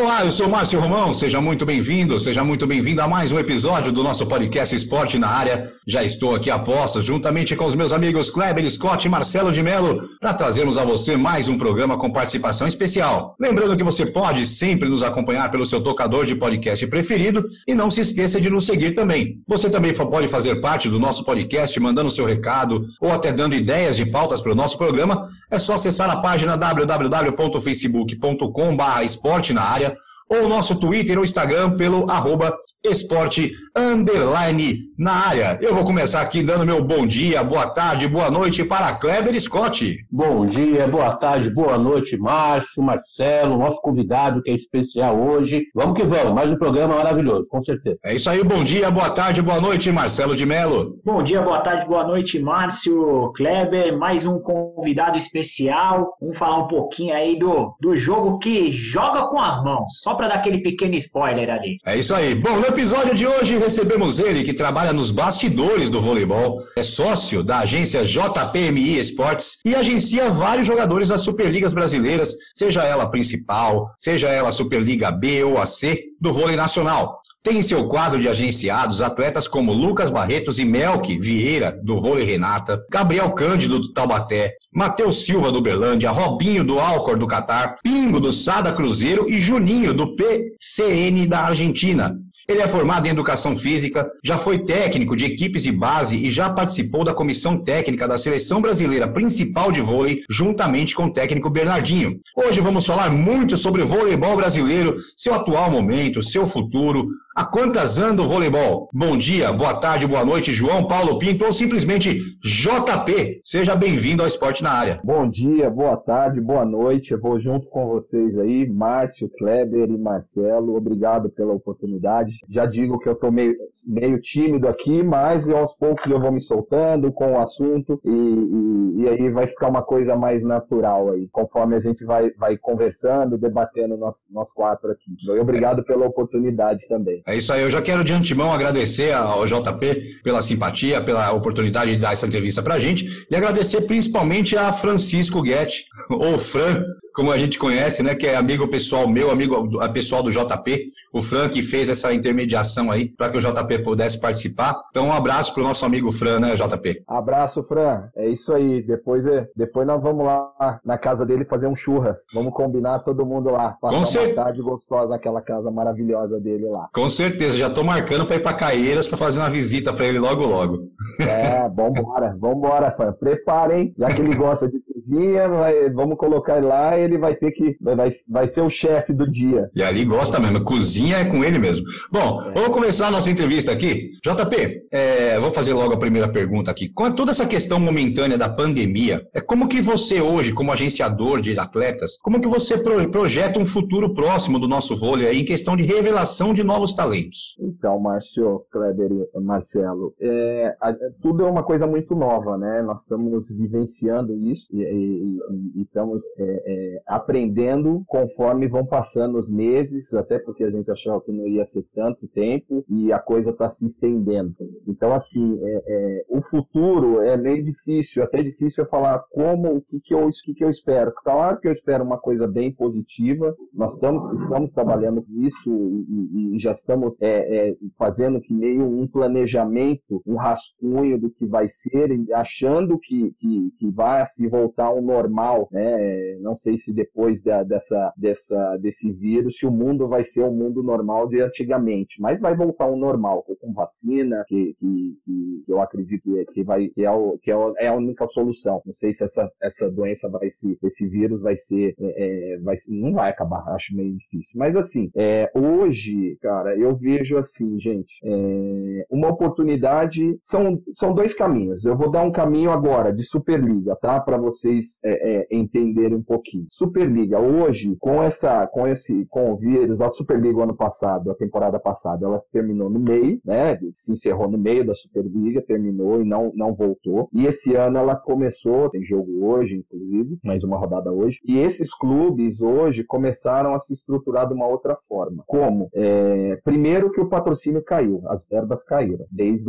Olá, eu sou Márcio Romão, seja muito bem-vindo, seja muito bem-vindo a mais um episódio do nosso podcast Esporte na Área. Já estou aqui a postos, juntamente com os meus amigos Kleber Scott e Marcelo de Mello, para trazermos a você mais um programa com participação especial. Lembrando que você pode sempre nos acompanhar pelo seu tocador de podcast preferido e não se esqueça de nos seguir também. Você também pode fazer parte do nosso podcast mandando seu recado ou até dando ideias de pautas para o nosso programa. É só acessar a página www.facebook.com.br esporte na área ou nosso Twitter ou Instagram pelo arroba esporte underline na área. Eu vou começar aqui dando meu bom dia, boa tarde, boa noite para Kleber Scott. Bom dia, boa tarde, boa noite, Márcio, Marcelo, nosso convidado que é especial hoje. Vamos que vamos, mais um programa maravilhoso, com certeza. É isso aí, bom dia, boa tarde, boa noite, Marcelo de Mello. Bom dia, boa tarde, boa noite, Márcio, Kleber, mais um convidado especial. Vamos falar um pouquinho aí do, do jogo que joga com as mãos, só para dar aquele pequeno spoiler ali. É isso aí. Bom, no episódio de hoje recebemos ele, que trabalha nos bastidores do voleibol, é sócio da agência JPMI Esportes e agencia vários jogadores das Superligas brasileiras, seja ela principal, seja ela Superliga B ou a C do vôlei nacional. Tem em seu quadro de agenciados atletas como Lucas Barretos e Melk Vieira, do vôlei Renata, Gabriel Cândido, do Taubaté, Matheus Silva, do Berlândia, Robinho, do Alcor, do Catar, Pingo, do Sada Cruzeiro e Juninho, do PCN da Argentina. Ele é formado em educação física, já foi técnico de equipes de base e já participou da comissão técnica da seleção brasileira principal de vôlei, juntamente com o técnico Bernardinho. Hoje vamos falar muito sobre o voleibol brasileiro, seu atual momento, seu futuro, Há quantas anda o voleibol? Bom dia, boa tarde, boa noite, João Paulo Pinto ou simplesmente JP. Seja bem-vindo ao Esporte na Área. Bom dia, boa tarde, boa noite. Eu vou junto com vocês aí, Márcio, Kleber e Marcelo. Obrigado pela oportunidade. Já digo que eu tô meio, meio tímido aqui, mas aos poucos eu vou me soltando com o assunto e, e, e aí vai ficar uma coisa mais natural aí, conforme a gente vai, vai conversando, debatendo nós, nós quatro aqui. Obrigado pela oportunidade também. É isso aí, eu já quero de antemão agradecer ao JP pela simpatia, pela oportunidade de dar essa entrevista pra gente e agradecer principalmente a Francisco Guetti, ou Fran, como a gente conhece, né, que é amigo pessoal meu, amigo pessoal do JP, o Fran que fez essa intermediação aí para que o JP pudesse participar. Então um abraço pro nosso amigo Fran, né, JP? Abraço, Fran. É isso aí. Depois, é, depois nós vamos lá na casa dele fazer um churras. Vamos combinar todo mundo lá. Passar Com cer... uma tarde gostosa naquela casa maravilhosa dele lá. Com certeza. Já tô marcando para ir para Caeiras para fazer uma visita para ele logo logo. É, vambora, vambora, Fran. Preparem, já que ele gosta de cozinha, vai, vamos colocar ele lá ele vai ter que. Vai, vai ser o chefe do dia. E ali gosta mesmo, cozinha é com ele mesmo. Bom, é. vamos começar a nossa entrevista aqui. JP, é, vou fazer logo a primeira pergunta aqui. Com toda essa questão momentânea da pandemia, é como que você hoje, como agenciador de atletas, como que você projeta um futuro próximo do nosso vôlei aí, em questão de revelação de novos talentos? Então, Márcio, Kleber e Marcelo, é, a, tudo é uma coisa muito nova, né? Nós estamos vivenciando isso e, e, e estamos é, é aprendendo conforme vão passando os meses, até porque a gente achava que não ia ser tanto tempo e a coisa está se estendendo. Então, assim, é, é, o futuro é meio difícil, até difícil eu falar como, o que, que, eu, o que, que eu espero. Claro que eu espero uma coisa bem positiva, nós estamos, estamos trabalhando com isso e, e já estamos é, é, fazendo que meio um planejamento, um rascunho do que vai ser, achando que, que, que vai se voltar ao normal, né? Não sei se depois da, dessa, dessa, desse vírus, se o mundo vai ser o mundo normal de antigamente, mas vai voltar ao normal, com vacina, que, que, que eu acredito que, que, vai, que, é, o, que é, é, a única solução. Não sei se essa, essa doença vai se, esse vírus vai ser, é, é vai, não vai acabar, acho meio difícil. Mas assim, é, hoje, cara, eu vejo assim, gente, é, uma oportunidade, são, são dois caminhos. Eu vou dar um caminho agora de Superliga, tá? Para você vocês é, é, entenderem um pouquinho. Superliga, hoje, com essa, com esse, com o vírus, a Superliga ano passado, a temporada passada, ela terminou no meio, né? Se encerrou no meio da Superliga, terminou e não, não voltou. E esse ano ela começou, tem jogo hoje, inclusive, mais uma rodada hoje. E esses clubes hoje começaram a se estruturar de uma outra forma. Como? É, primeiro que o patrocínio caiu, as verbas caíram. Desde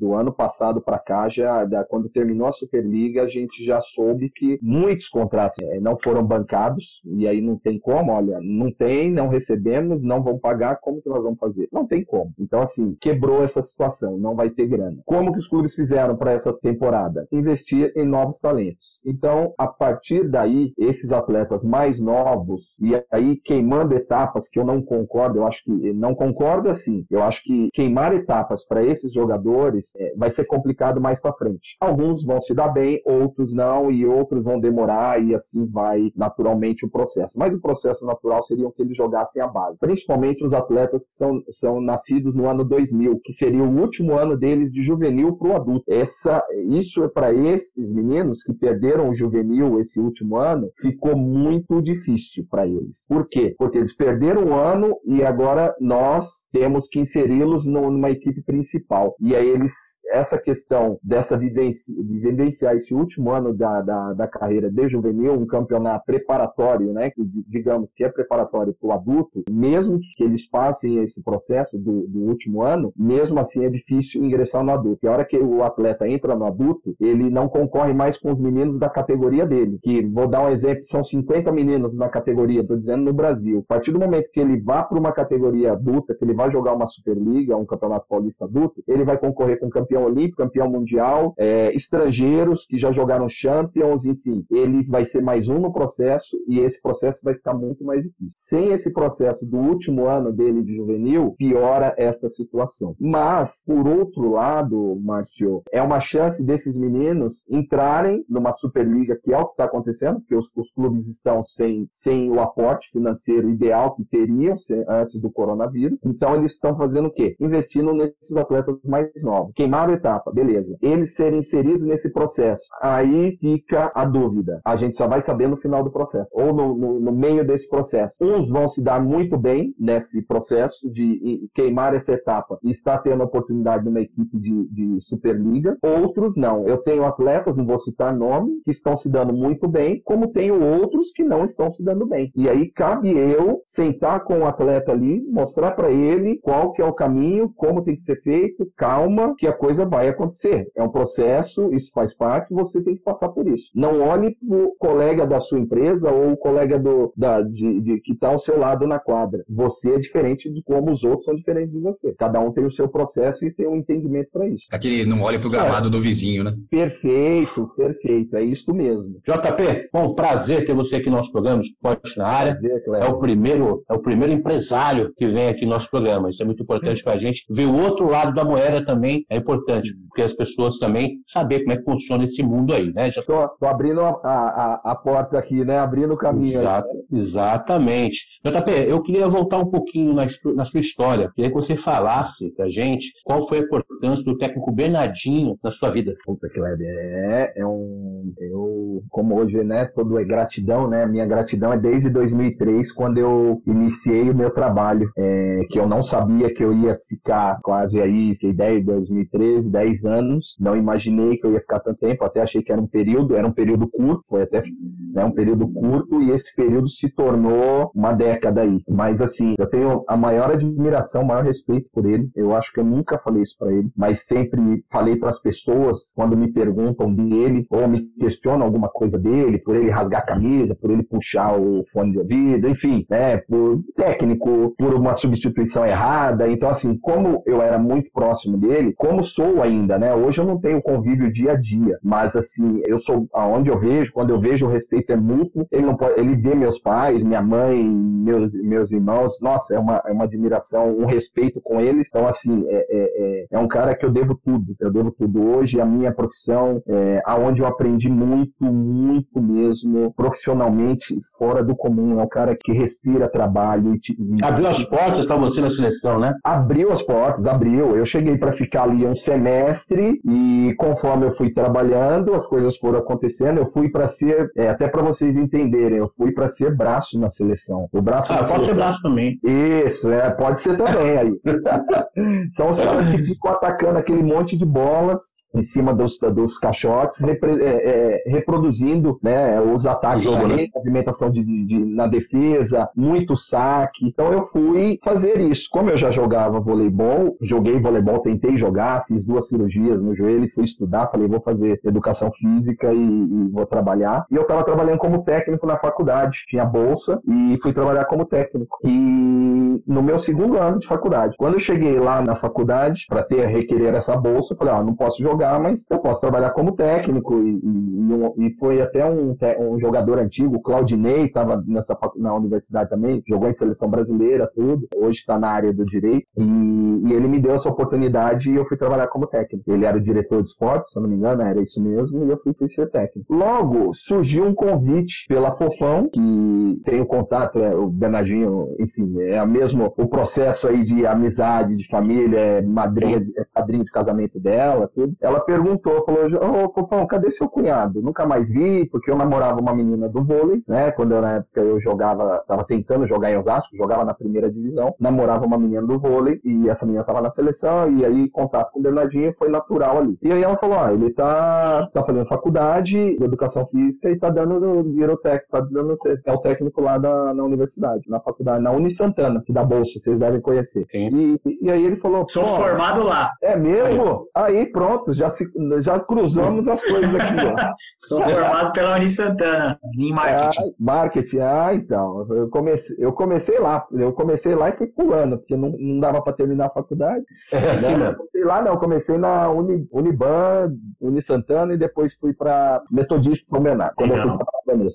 o ano passado para cá, já, da, quando terminou a Superliga, a gente já soube que muitos contratos é, não foram bancados, e aí não tem como, olha, não tem, não recebemos, não vão pagar, como que nós vamos fazer? Não tem como. Então, assim, quebrou essa situação, não vai ter grana. Como que os clubes fizeram para essa temporada? Investir em novos talentos. Então, a partir daí, esses atletas mais novos, e aí queimando etapas que eu não concordo, eu acho que não concordo assim, eu acho que queimar etapas para esses jogadores é, vai ser complicado mais para frente. Alguns vão se dar bem, outros não, e outros vão demorar, e assim vai naturalmente o processo. Mas o processo natural seria que eles jogassem a base, principalmente os atletas que são, são nascidos no ano 2000, que seria o último ano deles de juvenil para o adulto. Essa, isso é para esses meninos que perderam o juvenil esse último ano, ficou muito difícil para eles. Por quê? Porque eles perderam o ano e agora nós temos que inseri-los numa equipe principal. E aí eles, essa questão dessa vivência, vivenciar esse último ano da, da, da carreira de juvenil, um campeonato preparatório, né, que digamos que é preparatório para o adulto, mesmo que eles passem esse processo do, do último ano, mesmo assim é difícil ingressar no adulto. E a hora que o atleta entra no adulto, ele não concorre mais com os meninos da categoria dele. Que vou dar um exemplo, são 50 meninos na categoria, estou dizendo no Brasil. A partir do momento que ele vá para uma categoria adulta, que ele vai jogar uma Superliga, um campeonato paulista adulto, ele vai concorrer com campeão olímpico, campeão mundial, é, estrangeiros que já jogaram Champions, enfim. Ele vai ser mais um no processo e esse processo vai ficar muito mais difícil. Sem esse processo do último ano dele de juvenil, piora esta situação. Mas, por outro lado, Márcio, é uma chance desses meninos entrarem numa Superliga, que é o que está acontecendo, porque os, os, clubes estão sem, sem o aporte financeiro ideal que teriam antes do coronavírus. Então, eles estão fazendo o quê? Investindo nesses atletas mais novos. Queimaram a etapa, beleza. Eles serem inseridos nesse processo. Aí fica a dúvida. A gente só vai saber no final do processo, ou no, no, no meio desse processo. Uns vão se dar muito bem nesse processo de queimar essa etapa e estar tendo a oportunidade de uma equipe de, de Superliga, outros não. Eu tenho atletas, não vou citar nomes, que estão se dando muito bem, como tenho outros que não estão se dando bem. E aí cabe eu sentar com o atleta ali, mostrar para ele qual que é o caminho, como tem que ser feito, calma, que a coisa vai acontecer. É um processo, isso faz parte, você tem que passar por isso. Não olhe pro colega da sua empresa ou o colega do, da, de, de que está ao seu lado na quadra. Você é diferente de como os outros são diferentes de você. Cada um tem o seu processo e tem um entendimento para isso. Aquele não olha pro gramado é. do vizinho, né? Perfeito, perfeito. É isso mesmo. JP, bom, prazer ter você aqui no nosso programa Esporte na área. Prazer, é o primeiro, é o primeiro empresário que vem aqui no nosso programa. Isso é muito importante para a gente. Ver o outro lado da moeda também é importante, porque as pessoas também saber como é que funciona esse mundo aí, né? Já tô, tô abrindo a, a, a, porta aqui, né? Abrindo o caminho. Exato, exatamente. JP, eu queria voltar um pouquinho na, na sua história. Queria que você falasse pra gente qual foi a importância do técnico Bernardinho na sua vida. Puta, Kleber, é, é um. Eu, como hoje, né? Todo é gratidão, né? Minha gratidão é desde 2003, quando eu iniciei o meu trabalho, é, que eu não sabia que eu ia ficar quase aí, fiquei 10, 2013, 10 anos. Não imaginei que eu ia ficar tanto tempo, até achei que era um período, era um período curto, foi até né, um período curto, e esse período se tornou uma década aí. Mas assim, eu tenho a maior admiração, o maior respeito por ele. Eu acho que eu nunca falei isso para ele, mas sempre falei para as pessoas quando me perguntam dele ou me questionam alguma coisa dele, por ele rasgar a camisa, por ele puxar o fone de ouvido, enfim, né, por técnico, por uma substituição errada. Então assim, como eu era muito próximo dele, como sou ainda, né? Hoje eu não tenho convívio dia a dia, mas assim, eu sou aonde eu vejo, quando eu vejo o respeito é mútuo, ele não pode, ele vê meus pais, minha mãe, meus, meus irmãos, nossa, é uma, é uma admiração, um respeito com eles. Então, assim, é, é, é, é um cara que eu devo tudo. Eu devo tudo hoje, a minha profissão, é, aonde eu aprendi muito, muito mesmo, profissionalmente, fora do comum. É um cara que respira trabalho. E, abriu as portas para você na seleção, né? Abriu as portas, abriu. Eu cheguei para ficar ali um semestre e conforme eu fui trabalhando, as coisas foram acontecendo. Eu fui para ser, é, até para vocês entenderem, eu fui para ser braço na seleção. O braço ah, pode seleção. ser braço também. Isso, é, pode ser também aí. São os caras que ficam atacando aquele monte de bolas em cima dos, dos caixotes, repre, é, é, reproduzindo né, os ataques, jogo, né? movimentação de, de, de, na defesa, muito saque. Então eu fui fazer isso. Como eu já jogava voleibol, joguei voleibol, tentei jogar, fiz duas cirurgias no joelho, fui estudar, falei, vou fazer educação física e, e vou trabalhar. E eu estava trabalhando como técnico na faculdade, tinha bolsa e fui trabalhar como técnico. E no meu segundo ano de faculdade, quando eu cheguei lá na faculdade para ter requerer essa bolsa, eu falei, ah, não posso jogar, mas eu posso trabalhar como técnico. E, e, e foi até um, um jogador antigo, Claudinei, estava nessa na universidade também, jogou em seleção brasileira, tudo. Hoje está na área do direito. E, e, ele me deu essa oportunidade e eu fui trabalhar como técnico. Ele era o diretor de esportes, se eu não me engano, era isso mesmo, e eu fui, fui ser técnico. Logo, surgiu um convite pela Fofão, que tem o contato, é, o Bernardinho, enfim, é o mesmo o processo aí de amizade, de família, é madrinha, é padrinho de casamento dela, tudo. Ela perguntou, falou, ô oh, Fofão, cadê seu cunhado? Nunca mais vi, porque eu namorava uma menina do vôlei, né? Quando eu, na época eu jogava, tava tentando jogar em Osasco, jogava na primeira divisão, namorava uma menina do vôlei e essa menina tava na seleção e aí contato com o Bernardinho foi natural ali. E aí ela falou, ah, ele tá, tá fazendo faculdade de educação física e tá dando, virou técnico, tá dando, é o técnico lá da, na universidade, na faculdade, na Uni Santana, que dá bolsa, vocês devem conhecer. E, e aí ele falou, sou formado lá. É mesmo? Aí pronto, já, se, já cruzamos as coisas aqui, ó. Sou formado pela Uni Santana, em marketing. Ah, marketing, ah, então. Eu comecei, eu comecei lá, eu comecei lá e fui pulando, porque não, não dava para terminar a faculdade. É assim, né? Comecei lá, não, comecei na Uni, Uniban, Uni Santana e depois fui para Metodista São Bernardo, quando Legal. eu fui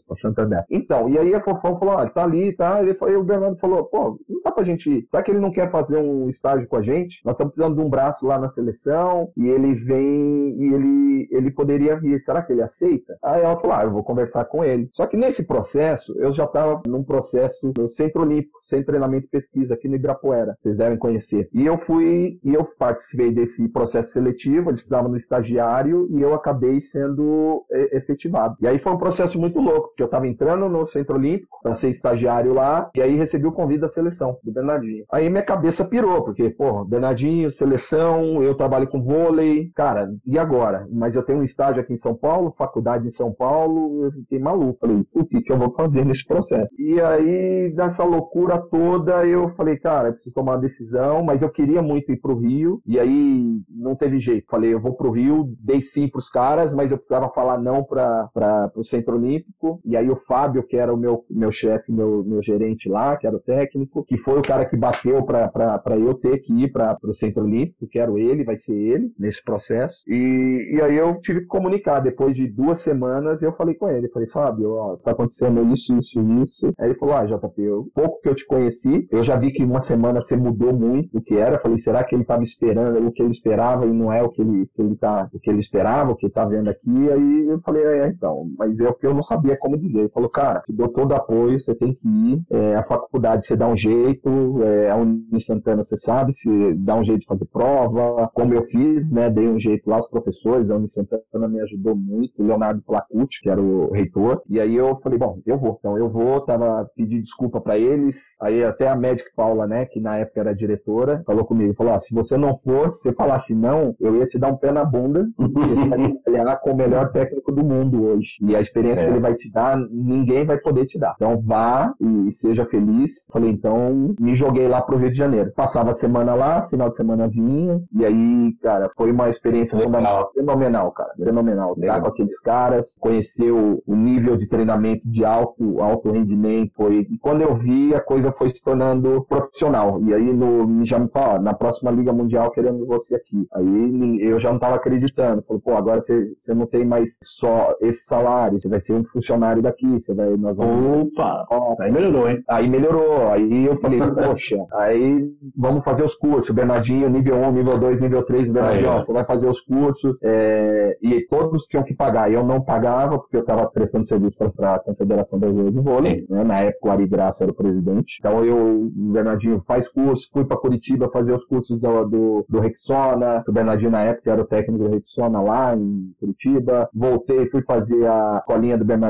para Santander. Então, e aí a Fofão falou, ah, tá ali, tá, e o Bernardo falou, pô, não dá pra gente, será que ele não quer fazer um estágio com a gente? Nós estamos precisando de um braço lá na seleção, e ele vem, e ele, ele poderia vir, será que ele aceita? Aí ela falou, ah, eu vou conversar com ele. Só que nesse processo, eu já estava num processo no Centro Olímpico, Centro Treinamento e Pesquisa, aqui no Ibirapuera, vocês devem conhecer. E eu fui, e eu participei desse processo seletivo, eles precisavam do estagiário, e eu acabei sendo é, efetivado. E aí foi um processo muito louco, porque eu estava entrando no Centro Olímpico para ser estagiário lá, e aí recebi o convite da seleção, do Bernardinho. Aí minha cabeça pirou, porque, pô, Bernardinho, seleção, eu trabalho com vôlei, cara, e agora? Mas eu tenho um estágio aqui em São Paulo, faculdade em São Paulo, eu fiquei maluco. Falei, o que, que eu vou fazer nesse processo? E aí, nessa loucura toda, eu falei, cara, eu preciso tomar uma decisão, mas eu queria muito ir pro Rio, e aí não teve jeito. Falei, eu vou pro Rio, dei sim pros caras, mas eu precisava falar não para o Centro Olímpico, e aí o Fábio, que era o meu, meu chefe, meu, meu gerente lá, que era o técnico, que foi o cara que bateu para eu ter que ir para o Centro Olímpico, quero ele, vai ser ele nesse processo. E, e aí eu tive que comunicar. Depois de duas semanas, eu falei com ele. Falei, Fábio, ó, tá acontecendo isso, isso, isso. Aí ele falou, ah, JP, eu, pouco que eu te conheci, eu já vi que uma semana você mudou muito o que era. falei, será que ele estava esperando o que ele esperava e não é o que ele, que ele tá, o que ele esperava, o que ele tá vendo aqui? Aí eu falei, é, então, mas é o que eu não sabia como dizer. Ele falou, cara, te dou todo apoio, você tem que ir. É, a faculdade você dá um jeito, é, a Uni Santana você sabe, se dá um jeito de fazer prova, como eu fiz, né? Dei um jeito lá, os professores, a Uni Santana me ajudou muito, o Leonardo Placucci, que era o reitor. E aí eu falei, bom, eu vou. Então eu vou, tava pedindo desculpa para eles. Aí até a médica Paula, né, que na época era diretora, falou comigo, falou: ah, se você não for, se você falasse não, eu ia te dar um pé na bunda, porque você vai trabalhar com o melhor técnico do mundo hoje. E a experiência é. que ele vai te dar, ninguém vai poder te dar. Então vá e seja feliz. Falei, então me joguei lá pro Rio de Janeiro. Passava a semana lá, final de semana vinha, e aí, cara, foi uma experiência fenomenal, fenomenal, cara, fenomenal. Estar com aqueles caras, conhecer o, o, nível de treinamento de alto, alto rendimento, foi. E quando eu vi, a coisa foi se tornando profissional. E aí no, já me fala, na próxima Liga Mundial querendo você aqui. Aí eu já não tava acreditando. Falei, pô, agora você, você não tem mais só esse salário, você vai ser um funcionário daqui, você vai, nós vamos... Opa! Aí melhorou, hein? Aí melhorou, aí eu falei, poxa, aí vamos fazer os cursos, Bernardinho, nível 1, nível 2, nível 3, o Bernardinho, ó, você vai fazer os cursos, é... e todos tinham que pagar, eu não pagava, porque eu estava prestando serviço para a Confederação Brasileira de Vôlei, né? na época o Ari Graça era o presidente, então eu, o Bernardinho faz curso, fui para Curitiba fazer os cursos do, do, do Rexona, o Bernardinho na época era o técnico do Rexona lá em Curitiba, voltei, fui fazer a colinha do Bernardinho,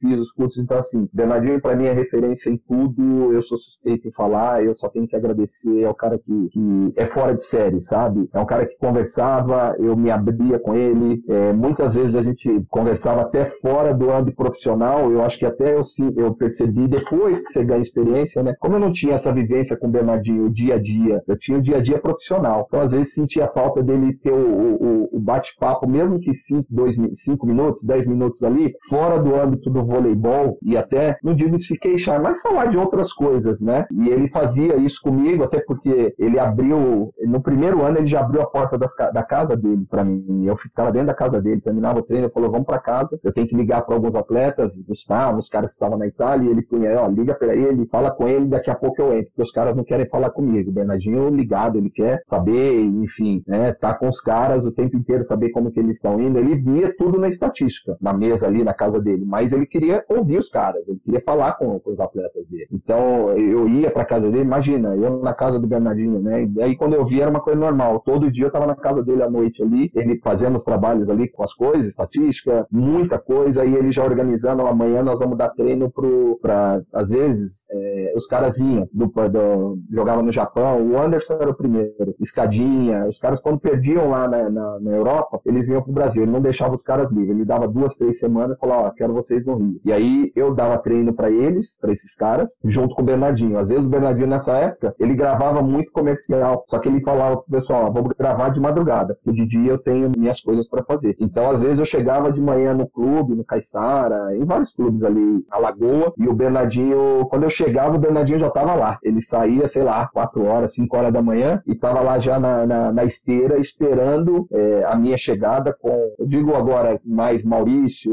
fiz os cursos, então assim, Bernardinho para mim é referência em tudo, eu sou suspeito em falar, eu só tenho que agradecer, é o cara que, que é fora de série, sabe? É um cara que conversava, eu me abria com ele, é, muitas vezes a gente conversava até fora do âmbito profissional, eu acho que até eu, eu percebi depois que você ganha experiência, né? Como eu não tinha essa vivência com o Bernardinho o dia a dia, eu tinha o dia a dia profissional, então às vezes sentia falta dele ter o, o, o bate-papo, mesmo que 5 minutos, 10 minutos ali, fora do âmbito do voleibol e até, não digo se queixar, mas falar de outras coisas, né? E ele fazia isso comigo, até porque ele abriu, no primeiro ano ele já abriu a porta das, da casa dele para mim. Eu ficava dentro da casa dele, terminava o treino, ele falou: vamos para casa, eu tenho que ligar para alguns atletas, Gustavo, os caras que estavam na Itália, e ele punha, ó, liga para ele, fala com ele, daqui a pouco eu entro, porque os caras não querem falar comigo. O Bernardinho ligado, ele quer saber, enfim, né? Tá com os caras o tempo inteiro, saber como que eles estão indo. Ele via tudo na estatística, na mesa ali, na casa dele, mas ele queria ouvir os caras, ele queria falar com, com os atletas dele. Então eu ia para casa dele, imagina, eu na casa do Bernardinho, né? E aí quando eu via era uma coisa normal. Todo dia eu tava na casa dele à noite ali, ele fazendo os trabalhos ali com as coisas, estatística, muita coisa, e ele já organizando, amanhã nós vamos dar treino pro, pra, às vezes, é, os caras vinham, do, do, jogavam no Japão, o Anderson era o primeiro, escadinha, os caras quando perdiam lá na, na, na Europa, eles vinham pro Brasil, ele não deixava os caras livres, ele dava duas, três semanas e falava, ó, quero vocês no Rio. E aí eu dava treino para eles, para esses caras, junto com o Bernardinho. Às vezes o Bernardinho nessa época, ele gravava muito comercial, só que ele falava pro pessoal, ó, vamos gravar de madrugada, porque de dia eu tenho minhas coisas para fazer. Então às vezes eu chegava de manhã no clube, no Caiçara, em vários clubes ali na Lagoa, e o Bernardinho, quando eu chegava, o Bernardinho já tava lá. Ele saía, sei lá, 4 horas, 5 horas da manhã, e tava lá já na, na, na esteira, esperando é, a minha chegada com, eu digo agora mais Maurício,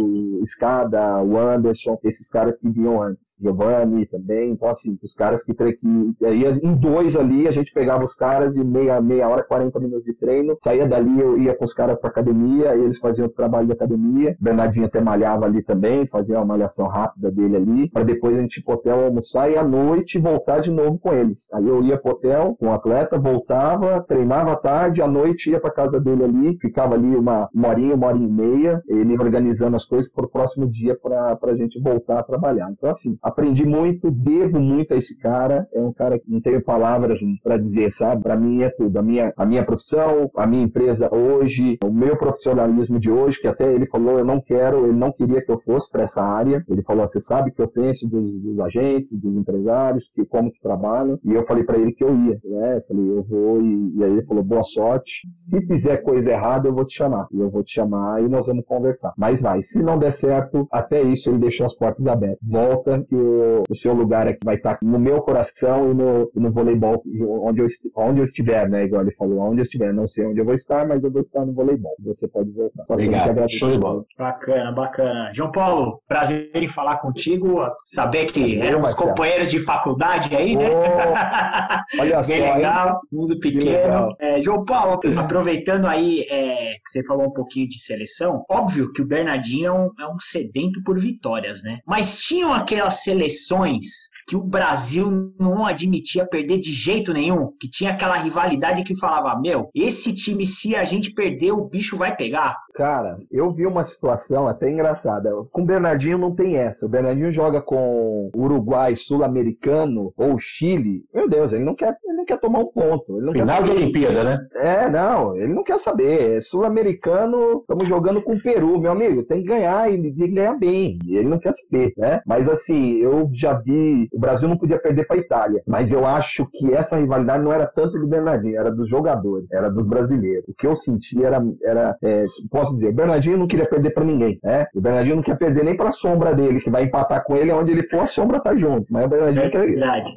Escada, o Anderson, esses caras que vinham antes, Giovanni também, então assim, os caras que, que aí em dois ali a gente pegava os caras de meia, meia hora, 40 minutos de treino, saía dali, eu ia com os caras pra academia, eles faziam o trabalho de academia, Bernardinho até malhava ali também, fazia uma malhação rápida dele ali, para depois a gente ir pro hotel almoçar e à noite voltar de novo com eles. Aí eu ia pro hotel com o atleta, voltava, treinava à tarde, à noite ia pra casa dele ali, ficava ali uma, uma horinha, uma hora e meia, ele organizando as coisas pro próximo dia pra, pra gente voltar a trabalhar. Então assim, aprendi muito, devo muito a esse cara, é um cara que não tenho palavras para dizer, sabe? Para mim é tudo, a minha, a minha profissão, a minha empresa hoje, o meu profissionalismo de hoje, que até ele falou, eu não quero, ele não queria que eu fosse para essa área, ele falou, você sabe que eu penso dos, dos agentes, dos empresários, que como que trabalham, e eu falei para ele que eu ia, né? Eu falei, eu vou, e, e aí ele falou, boa sorte, se fizer coisa errada, eu vou te chamar, e eu vou te chamar e nós vamos conversar. Mas vai, se não der certo, até isso ele deixou as portas abertas. Volta, que o, o seu lugar aqui vai estar no meu coração e no, no voleibol, onde eu, onde eu estiver, né? Igual ele falou, onde eu estiver. Não sei onde eu vou estar, mas eu vou estar no voleibol. Você pode voltar. Só Obrigado. Show de bola. Bacana, bacana. João Paulo, prazer em falar contigo. Saber que é, éramos companheiros de faculdade aí, né? Oh, olha Bem só. legal, hein? mundo pequeno. É, João Paulo, aproveitando aí é, que você falou um pouquinho de seleção, óbvio que o Bernardinho é um, é um sedento por vitórias, né? Mas tinham aquelas seleções que o Brasil não admitia perder de jeito nenhum, que tinha aquela rivalidade que falava, meu, esse time, se a gente perder, o bicho vai pegar. Cara, eu vi uma situação até engraçada. Com o Bernardinho não tem essa. O Bernardinho joga com Uruguai sul-americano ou Chile. Meu Deus, ele não quer, ele não quer tomar um ponto. Ele não Final quer de Olimpíada, né? É, não, ele não quer saber. É sul-americano, estamos jogando com o Peru, meu amigo. Tem que ganhar e tem que ganhar bem. Ele não quer saber, né? Mas assim, eu já vi. O Brasil não podia perder para a Itália. Mas eu acho que essa rivalidade não era tanto do Bernardinho, era dos jogadores, era dos brasileiros. O que eu senti era. era é, posso dizer, o Bernardinho não queria perder para ninguém, né? O Bernardinho não quer perder nem para a sombra dele, que vai empatar com ele, onde ele for, a sombra tá junto. Mas o Bernardinho é quer,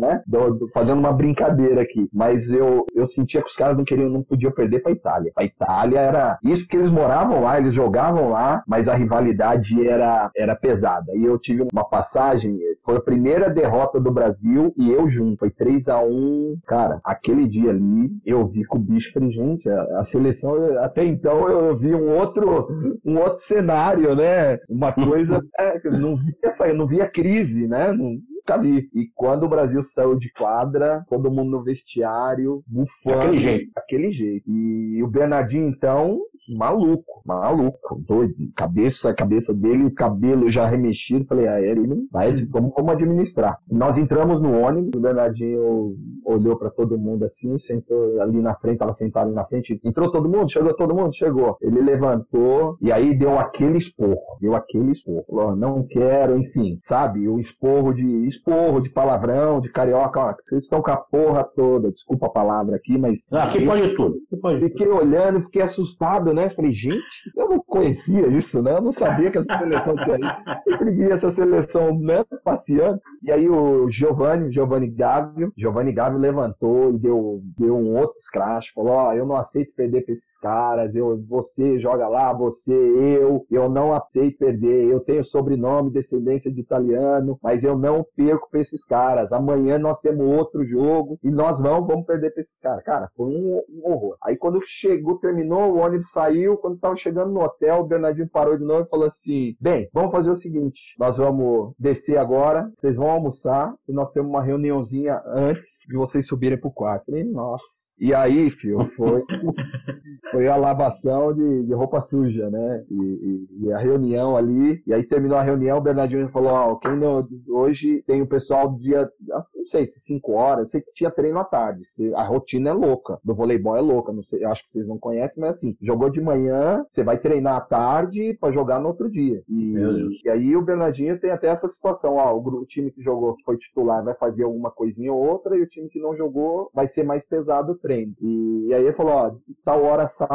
né? Do, do, fazendo uma brincadeira aqui mas eu, eu sentia que os caras não queriam, não podiam perder para Itália. A Itália era isso porque eles moravam lá, eles jogavam lá, mas a rivalidade era, era pesada. E eu tive uma passagem, foi a primeira derrota do Brasil e eu junto, foi 3 a 1 Cara, aquele dia ali, eu vi com o bicho, falei, gente, a, a seleção, até então eu vi um outro, um outro cenário, né? Uma coisa, é, não vi essa, não vi a crise, né? Não, nunca vi. E quando o Brasil saiu de quadra, todo mundo no vestiário, bufando. Aquele jeito. Aquele jeito. E o Bernardinho, então, maluco, maluco, doido. Cabeça, cabeça dele, o cabelo já remexido. Falei, ah, ele vai, tipo, vamos, vamos administrar. Nós entramos no ônibus, o Bernardinho olhou para todo mundo assim, sentou ali na frente, tava sentado ali na frente. Entrou todo mundo? Chegou todo mundo? Chegou. Ele levantou e aí deu aquele esporro. Deu aquele esporro. Falou, não quero, enfim, sabe? O esporro de esporro de palavrão, de carioca, ó, vocês estão com a porra toda, desculpa a palavra aqui, mas. Ah, aqui pode tudo. Aqui pode fiquei tudo. olhando, fiquei assustado, né? Falei, gente, eu não conhecia isso, né? Eu não sabia que essa seleção tinha aí. Eu vi essa seleção, né, passeando. E aí o Giovanni, Giovanni Gávio, Giovanni Gávio levantou e deu, deu um outro scratch, falou, ó, oh, eu não aceito perder pra esses caras, eu, você joga lá, você, eu, eu não aceito perder, eu tenho sobrenome, descendência de italiano, mas eu não perco pra esses caras. Amanhã nós temos outro jogo e nós vamos, vamos perder pra esses caras. Cara, foi um, um horror. Aí quando chegou, terminou, o ônibus saiu, quando tava chegando no hotel, o Bernardinho parou de novo e falou assim: Bem, vamos fazer o seguinte: nós vamos descer agora, vocês vão almoçar e nós temos uma reuniãozinha antes de vocês subirem pro quarto. nossa. E aí, filho, foi, foi a lavação de, de roupa suja, né? E, e, e, a reunião ali, e aí terminou a reunião, o Bernardinho falou: Ó, oh, quem não, hoje tem o pessoal do dia, não sei se 5 horas, sei que tinha treino à tarde. A rotina é louca, do voleibol é louca, não sei, acho que vocês não conhecem, mas assim, jogou de manhã, você vai treinar à tarde para jogar no outro dia. E, e, aí o Bernardinho tem até essa situação, ó, o, o, time que jogou, que foi titular, vai fazer alguma coisinha ou outra, e o time que não jogou vai ser mais pesado o treino. E, e aí ele falou, ó, tal hora sai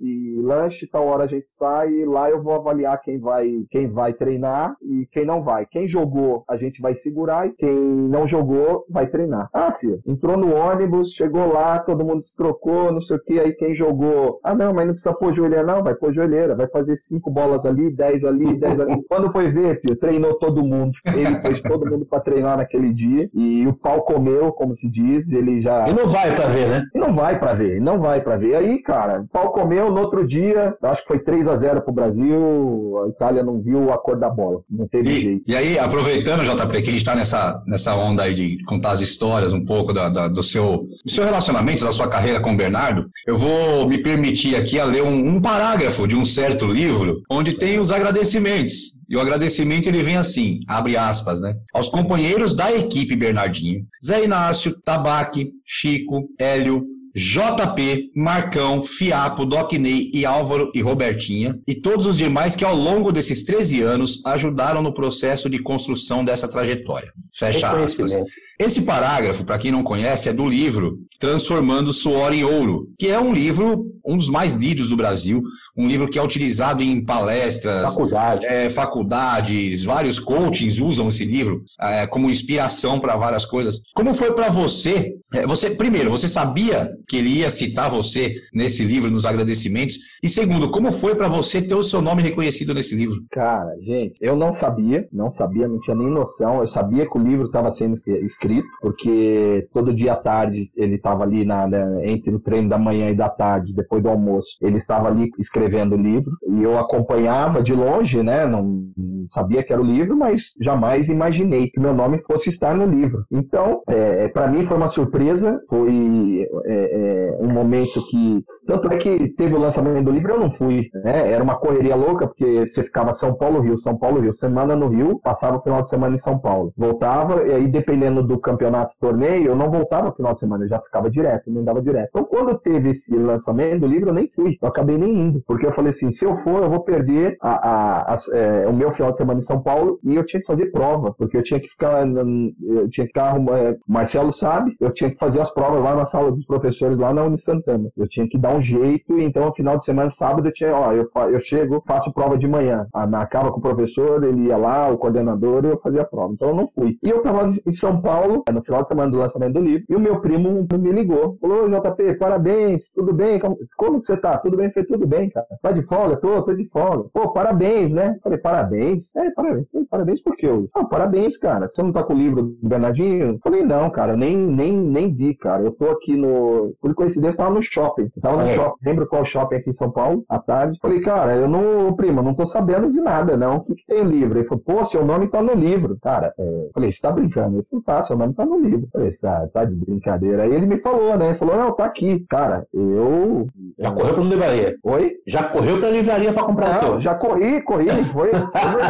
e lanche, tal hora a gente sai, e lá eu vou avaliar quem vai, quem vai treinar e quem não vai. Quem jogou, a gente vai segurar, e quem não jogou, vai treinar. Ah, filho, entrou no ônibus, chegou lá, todo mundo se trocou, não sei o que, aí quem jogou, ah não, mas não precisa pôr joelheira, não, vai pôr joelheira, vai fazer cinco bolas ali, dez ali, dez ali. Quando foi ver, filho, treinou todo mundo. Ele pôs todo mundo para treinar naquele dia e o pau comeu, como se diz, ele já. E não vai para ver, né? E não vai para ver, não vai para ver. Aí, cara, pau comeu no outro dia, acho que foi 3 a 0 pro Brasil, a Itália não viu a cor da bola, não teve e, jeito. E aí, aproveitando, JP, que a gente tá nessa, nessa onda aí de contar as histórias um pouco da, da do, seu, do seu relacionamento, da sua carreira com o Bernardo, eu vou me permitir aqui a ler um, um parágrafo de um certo livro onde tem os agradecimentos. E o agradecimento ele vem assim, abre aspas, né? Aos companheiros da equipe Bernardinho, Zé Inácio, Tabaque, Chico, Hélio, JP, Marcão, Fiapo, Docney e Álvaro e Robertinha, e todos os demais que ao longo desses 13 anos ajudaram no processo de construção dessa trajetória. Fecha aspas. Esse parágrafo, para quem não conhece, é do livro Transformando Suor em Ouro, que é um livro, um dos mais lidos do Brasil, um livro que é utilizado em palestras, Faculdade. é, faculdades, vários coachings usam esse livro é, como inspiração para várias coisas. Como foi para você? É, você primeiro, você sabia que ele ia citar você nesse livro, nos agradecimentos? E segundo, como foi para você ter o seu nome reconhecido nesse livro? Cara, gente, eu não sabia, não sabia, não tinha nem noção. Eu sabia que o livro estava sendo escrito, porque todo dia à tarde ele estava ali na, né, entre o treino da manhã e da tarde, depois do almoço, ele estava ali escrevendo escrevendo o livro e eu acompanhava de longe, né? Não, sabia que era o livro, mas jamais imaginei que meu nome fosse estar no livro. Então, é, para mim foi uma surpresa, foi é, é, um momento que tanto é que teve o lançamento do livro, eu não fui. Né? Era uma correria louca, porque você ficava São Paulo, Rio, São Paulo, Rio, semana no Rio, passava o final de semana em São Paulo. Voltava, e aí dependendo do campeonato torneio, eu não voltava no final de semana, eu já ficava direto, não dava direto. Então quando teve esse lançamento do livro, eu nem fui. Eu acabei nem indo, porque eu falei assim, se eu for, eu vou perder a, a, a, é, o meu final final de semana em São Paulo e eu tinha que fazer prova, porque eu tinha que ficar, eu tinha que ficar, é, Marcelo sabe, eu tinha que fazer as provas lá na sala dos professores, lá na Unisantana. Eu tinha que dar um jeito, então no final de semana, sábado, eu tinha, ó, eu, eu chego, faço prova de manhã, acaba com o professor, ele ia lá, o coordenador, e eu fazia a prova. Então eu não fui. E eu tava em São Paulo, no final de semana do lançamento do livro, e o meu primo me ligou, falou, JP, parabéns, tudo bem? Como você tá? Tudo bem? Falei, tudo bem, cara. Tá de folga? Tô, tô de folga. Pô, parabéns, né? Falei, parabéns? É, parabéns. Falei, parabéns por quê? Eu, ah, parabéns, cara. Você não tá com o livro do Bernardinho? Falei, não, cara, nem, nem, nem vi, cara. Eu tô aqui no. Por coincidência, tava no shopping. Eu tava no é. shopping. Lembro qual shopping aqui em São Paulo, à tarde. Falei, cara, eu não, primo, não tô sabendo de nada, não. O que, que tem o livro? Ele falou, pô, seu nome tá no livro. Cara, é... falei, você tá brincando? Ele falou, tá, seu nome tá no livro. Falei, tá, tá de brincadeira. Aí ele me falou, né? Ele falou, não, tá aqui. Cara, eu. Já correu pra livraria? Oi? Já correu pra livraria pra comprar não, Já corri, corri. Foi, foi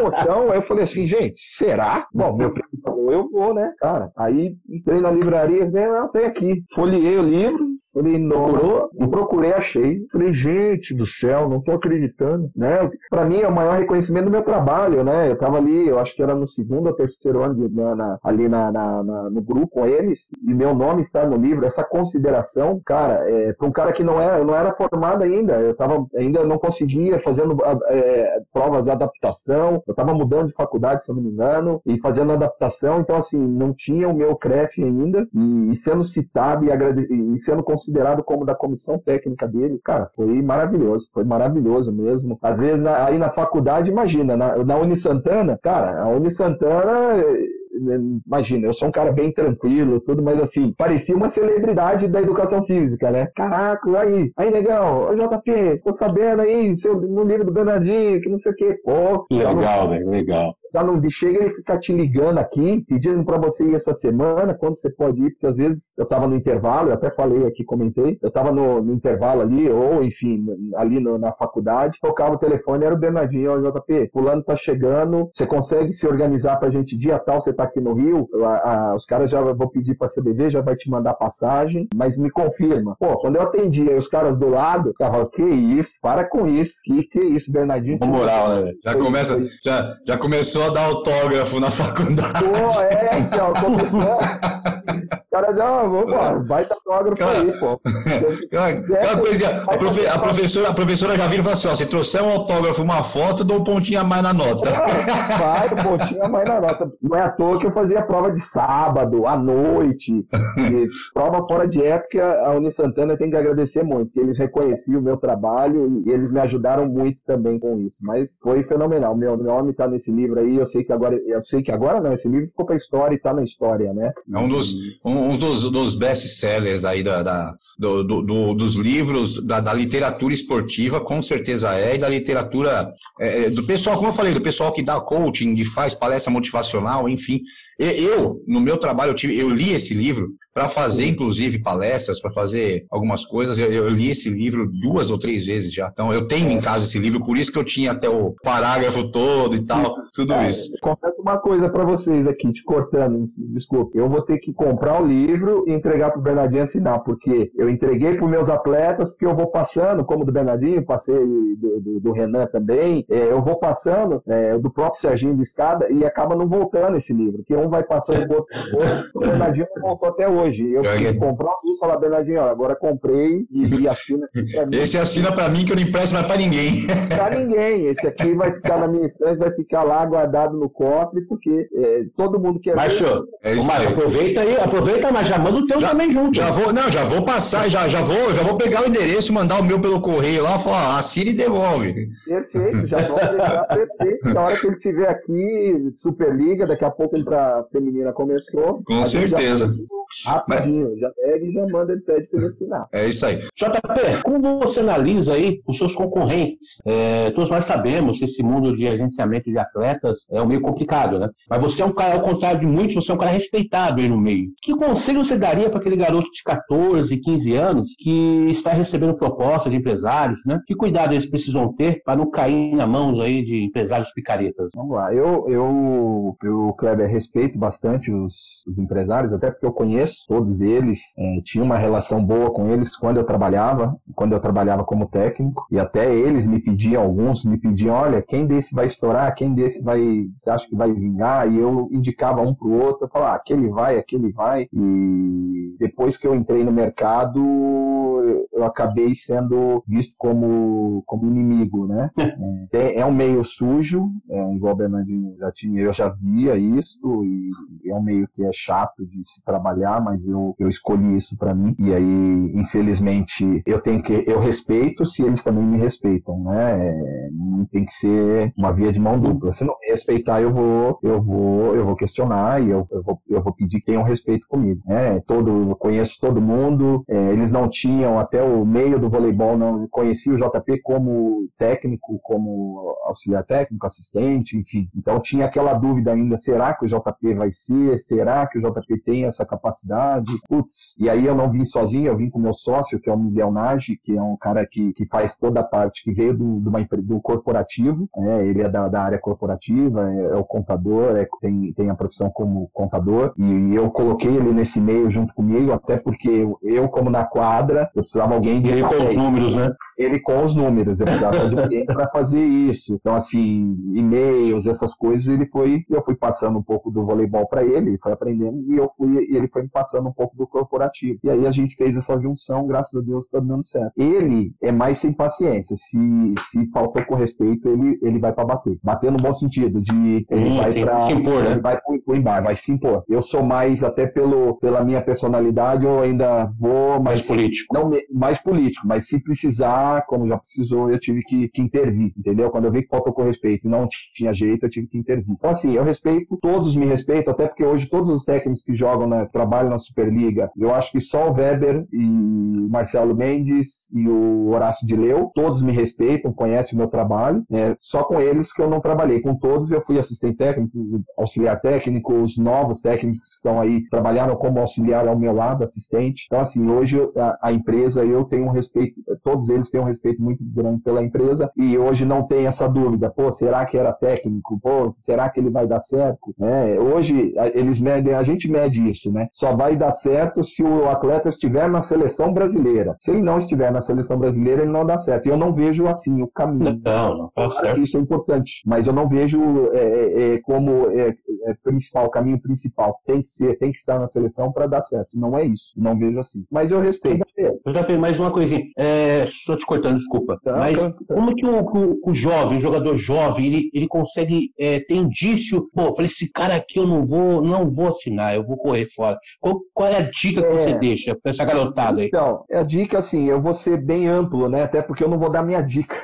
Aí eu falei assim, gente, será? Bom, meu primo falou, eu vou, né? Cara, aí entrei na livraria, não, tem aqui. Folhei o livro, falei, não, procurei, achei. Falei, gente do céu, não tô acreditando, né? Pra mim é o maior reconhecimento do meu trabalho, né? Eu tava ali, eu acho que era no segundo ou terceiro ano, na, na, ali na, na, no grupo com eles, e meu nome está no livro, essa consideração, cara, é, para um cara que não era, não era formado ainda, eu tava, ainda não conseguia fazendo é, provas de adaptação, eu tava mudando de faculdade, se eu não me engano, e fazendo adaptação, então assim, não tinha o meu CREF ainda, e, e sendo citado e, e sendo considerado como da comissão técnica dele, cara, foi maravilhoso, foi maravilhoso mesmo. Às vezes, na, aí na faculdade, imagina, na, na Uni Santana, cara, a Uni Santana imagina, eu sou um cara bem tranquilo, tudo, mas assim, parecia uma celebridade da educação física, né? Caraca, aí, aí, legal, JP, tô sabendo aí, seu, no livro do Bernardinho, que não sei o quê. Pô, legal, velho, legal já não chega ele ficar te ligando aqui, pedindo para você ir essa semana, quando você pode ir, porque às vezes eu estava no intervalo, eu até falei aqui, comentei, eu estava no, no, intervalo ali, ou enfim, ali no, na faculdade, tocava o telefone, era o Bernardinho, ó, JP, fulano tá chegando, você consegue se organizar pra gente dia tal, você tá aqui no Rio, a, a, os caras já vão pedir pra CBV, já vai te mandar passagem, mas me confirma. Pô, quando eu atendi aí os caras do lado, tava, que isso, para com isso, que que isso, Bernardinho. Com moral, né? Já começa, já, já começou começou a dar autógrafo na faculdade. Pô, é, então, começou. O cara já, vamos, vai dar autógrafo aí, pô. Aquela coisa, a, profe, a, professora, a professora já vira e fala assim: ó, se trouxer um autógrafo, uma foto, dou um pontinho a mais na nota. Vai, um pontinho a mais na nota. Não é à toa que eu fazia prova de sábado, à noite. prova fora de época, a Uni Santana tem que agradecer muito, porque eles reconheciam o meu trabalho e eles me ajudaram muito também com isso. Mas foi fenomenal. Meu nome tá nesse livro aí eu sei que agora, eu sei que agora não, esse livro ficou para a história e está na história, né? É um dos, um, um dos, dos best-sellers aí da, da do, do, dos livros da, da, literatura esportiva, com certeza é, e da literatura é, é, do pessoal, como eu falei, do pessoal que dá coaching, que faz palestra motivacional, enfim. Eu, no meu trabalho, eu, tive, eu li esse livro para fazer, inclusive, palestras, para fazer algumas coisas. Eu, eu, li esse livro duas ou três vezes já. Então, eu tenho em casa esse livro, por isso que eu tinha até o parágrafo todo e tal, tudo é, isso. Confesso uma coisa para vocês aqui, te cortando, desculpa. Eu vou ter que comprar o livro e entregar para o Bernardinho assinar, porque eu entreguei para meus atletas, porque eu vou passando, como do Bernardinho, passei do, do, do Renan também, é, eu vou passando é, do próprio Serginho de Escada e acaba não voltando esse livro, que um vai passando do outro, outro o Bernardinho não voltou até hoje. Eu que comprar um livro e falar, Bernardinho, ó, agora comprei e, e assina Esse assina para mim que eu não empresto mais para ninguém. Para ninguém. Esse aqui vai ficar na minha estante, vai ficar lá guardado no cofre, porque é, todo mundo quer mas, ver. É isso mas aproveita aí, aproveita, mas já manda o teu já, também junto. Já vou, não, já vou passar, já, já, vou, já vou pegar o endereço, mandar o meu pelo correio lá, falar, assina e devolve. Perfeito, já vou deixar perfeito. Na hora que ele estiver aqui, Superliga, daqui a pouco ele pra feminina começou. Com certeza. Rapidinho, Mas... já pega e já manda ele pede para ele assinar. É isso aí. JP, como você analisa aí os seus concorrentes? É, todos nós sabemos que esse mundo de agenciamento de atletas é um meio complicado, né? Mas você é um cara, ao contrário de muitos, você é um cara respeitado aí no meio. Que conselho você daria para aquele garoto de 14, 15 anos que está recebendo proposta de empresários, né? Que cuidado eles precisam ter para não cair na mão aí de empresários picaretas? Vamos lá, eu, eu, eu Kleber, respeito bastante os, os empresários, até porque eu conheço todos eles, é, tinha uma relação boa com eles quando eu trabalhava, quando eu trabalhava como técnico, e até eles me pediam, alguns me pediam, olha, quem desse vai estourar, quem desse vai, você acha que vai vingar? E eu indicava um pro outro, eu falava, ah, aquele vai, aquele vai, depois que eu entrei no mercado, eu acabei sendo visto como, como inimigo, né? é, é um meio sujo, é, igual o Bernardinho já tinha, eu já via isso, e é um meio que é chato de se trabalhar, mas eu, eu escolhi isso para mim, e aí, infelizmente, eu tenho que, eu respeito se eles também me respeitam, né? É, não tem que ser uma via de mão dupla. Se não me respeitar, eu vou, eu vou, eu vou questionar e eu, eu vou, eu vou pedir que tenham respeito comigo, né? Todo, conheço todo mundo, é, eles não tinham até o meio do voleibol, não conhecia o JP como técnico, como auxiliar técnico, assistente, enfim. Então tinha aquela dúvida ainda, será que o JP vai ser? Será que o JP tem essa capacidade? Putz, e aí eu não vim sozinho, eu vim com meu sócio, que é o Miguel Nage, que é um cara que, que faz toda a parte, que veio do, do, do corporativo, né? ele é da, da área corporativa, é, é o contador, é, tem, tem a profissão como contador, e eu coloquei ele nesse meio junto comigo, até porque eu, eu como na quadra, eu precisava alguém de. Ele com os números, né? Ele com os números, eu precisava de alguém para fazer isso. Então, assim, e-mails, essas coisas, ele foi, eu fui passando um pouco do voleibol para ele, ele foi aprendendo, e eu fui, ele foi me passando um pouco do corporativo. E aí a gente fez essa junção, graças a Deus, tá dando certo. Ele é mais sem paciência. Se, se faltou com respeito, ele, ele vai para bater. Bater no bom sentido, de ele hum, vai para se impor, né? Ele vai pro, pro embar, vai se impor. Eu sou mais, até pelo, pela minha personalidade, eu ainda vou mais, mais político. Não, mais político, mas se precisar, como já precisou, eu tive que, que intervir, entendeu? Quando eu vi que faltou com respeito e não tinha jeito, eu tive que intervir. Então, assim, eu respeito, todos me respeitam, até porque hoje todos os técnicos que jogam, né, trabalham na Superliga, eu acho que só o Weber e Marcelo Mendes e o Horácio de Leu, todos me respeitam, conhecem o meu trabalho, né? só com eles que eu não trabalhei. Com todos eu fui assistente técnico, auxiliar técnico, os novos técnicos que estão aí trabalharam como auxiliar ao meu lado, assistente. Então, assim, hoje a, a empresa, eu tenho um respeito, todos eles têm um respeito muito grande pela empresa e hoje não tem essa dúvida, pô, será que era técnico? Pô, será que ele vai dar certo? É, hoje eles medem, a gente mede isso, né? Só vai dar certo se o atleta estiver na seleção brasileira. Se ele não estiver na seleção brasileira, ele não dá certo. E eu não vejo assim o caminho. Não, não tá claro que isso é importante, mas eu não vejo é, é, é como é, é, principal, o caminho principal. Tem que ser, tem que estar na seleção para dar certo. Não é isso. Não vejo assim. Mas eu respeito. Já mais uma coisinha. É, só te cortando, desculpa. Tá, mas tá, tá. como que o, o, o, jovem, o jogador jovem, ele, ele consegue é, ter indício? Pô, para esse cara aqui eu não vou, não vou assinar, eu vou correr fora. Qual, qual é a dica que você deixa para essa garotada aí? Então, a dica assim, eu vou ser bem amplo, né? Até porque eu não vou dar minha dica.